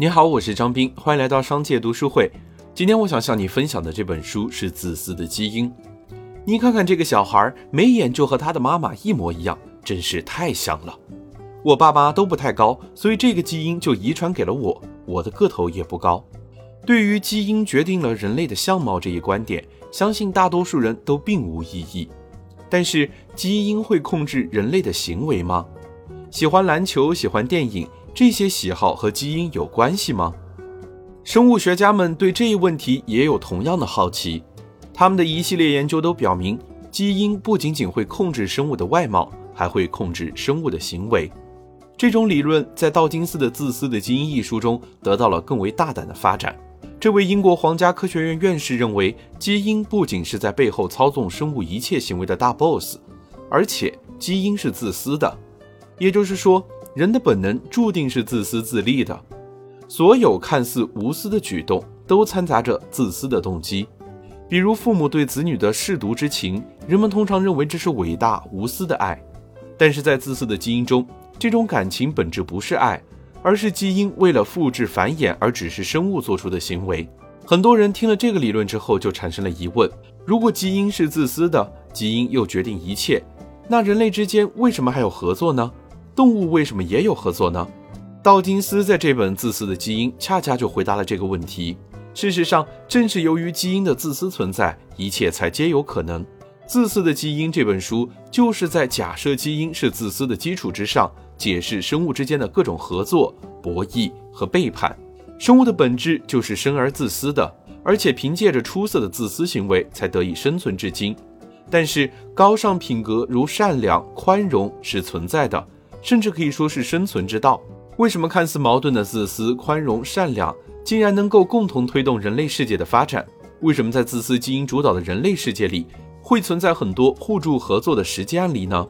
你好，我是张斌，欢迎来到商界读书会。今天我想向你分享的这本书是《自私的基因》。你看看这个小孩，眉眼就和他的妈妈一模一样，真是太像了。我爸妈都不太高，所以这个基因就遗传给了我。我的个头也不高。对于基因决定了人类的相貌这一观点，相信大多数人都并无异议。但是，基因会控制人类的行为吗？喜欢篮球，喜欢电影。这些喜好和基因有关系吗？生物学家们对这一问题也有同样的好奇。他们的一系列研究都表明，基因不仅仅会控制生物的外貌，还会控制生物的行为。这种理论在道金斯的《自私的基因》一书中得到了更为大胆的发展。这位英国皇家科学院院士认为，基因不仅是在背后操纵生物一切行为的大 boss，而且基因是自私的。也就是说。人的本能注定是自私自利的，所有看似无私的举动都掺杂着自私的动机。比如父母对子女的舐犊之情，人们通常认为这是伟大无私的爱，但是在自私的基因中，这种感情本质不是爱，而是基因为了复制繁衍而只是生物做出的行为。很多人听了这个理论之后，就产生了疑问：如果基因是自私的，基因又决定一切，那人类之间为什么还有合作呢？动物为什么也有合作呢？道金斯在这本《自私的基因》恰恰就回答了这个问题。事实上，正是由于基因的自私存在，一切才皆有可能。《自私的基因》这本书就是在假设基因是自私的基础之上，解释生物之间的各种合作、博弈和背叛。生物的本质就是生而自私的，而且凭借着出色的自私行为才得以生存至今。但是，高尚品格如善良、宽容是存在的。甚至可以说是生存之道。为什么看似矛盾的自私、宽容、善良，竟然能够共同推动人类世界的发展？为什么在自私基因主导的人类世界里，会存在很多互助合作的实际案例呢？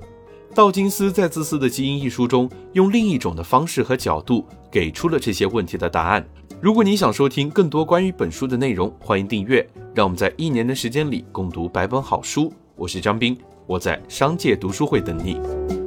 道金斯在《自私的基因》一书中，用另一种的方式和角度，给出了这些问题的答案。如果你想收听更多关于本书的内容，欢迎订阅。让我们在一年的时间里共读百本好书。我是张斌，我在商界读书会等你。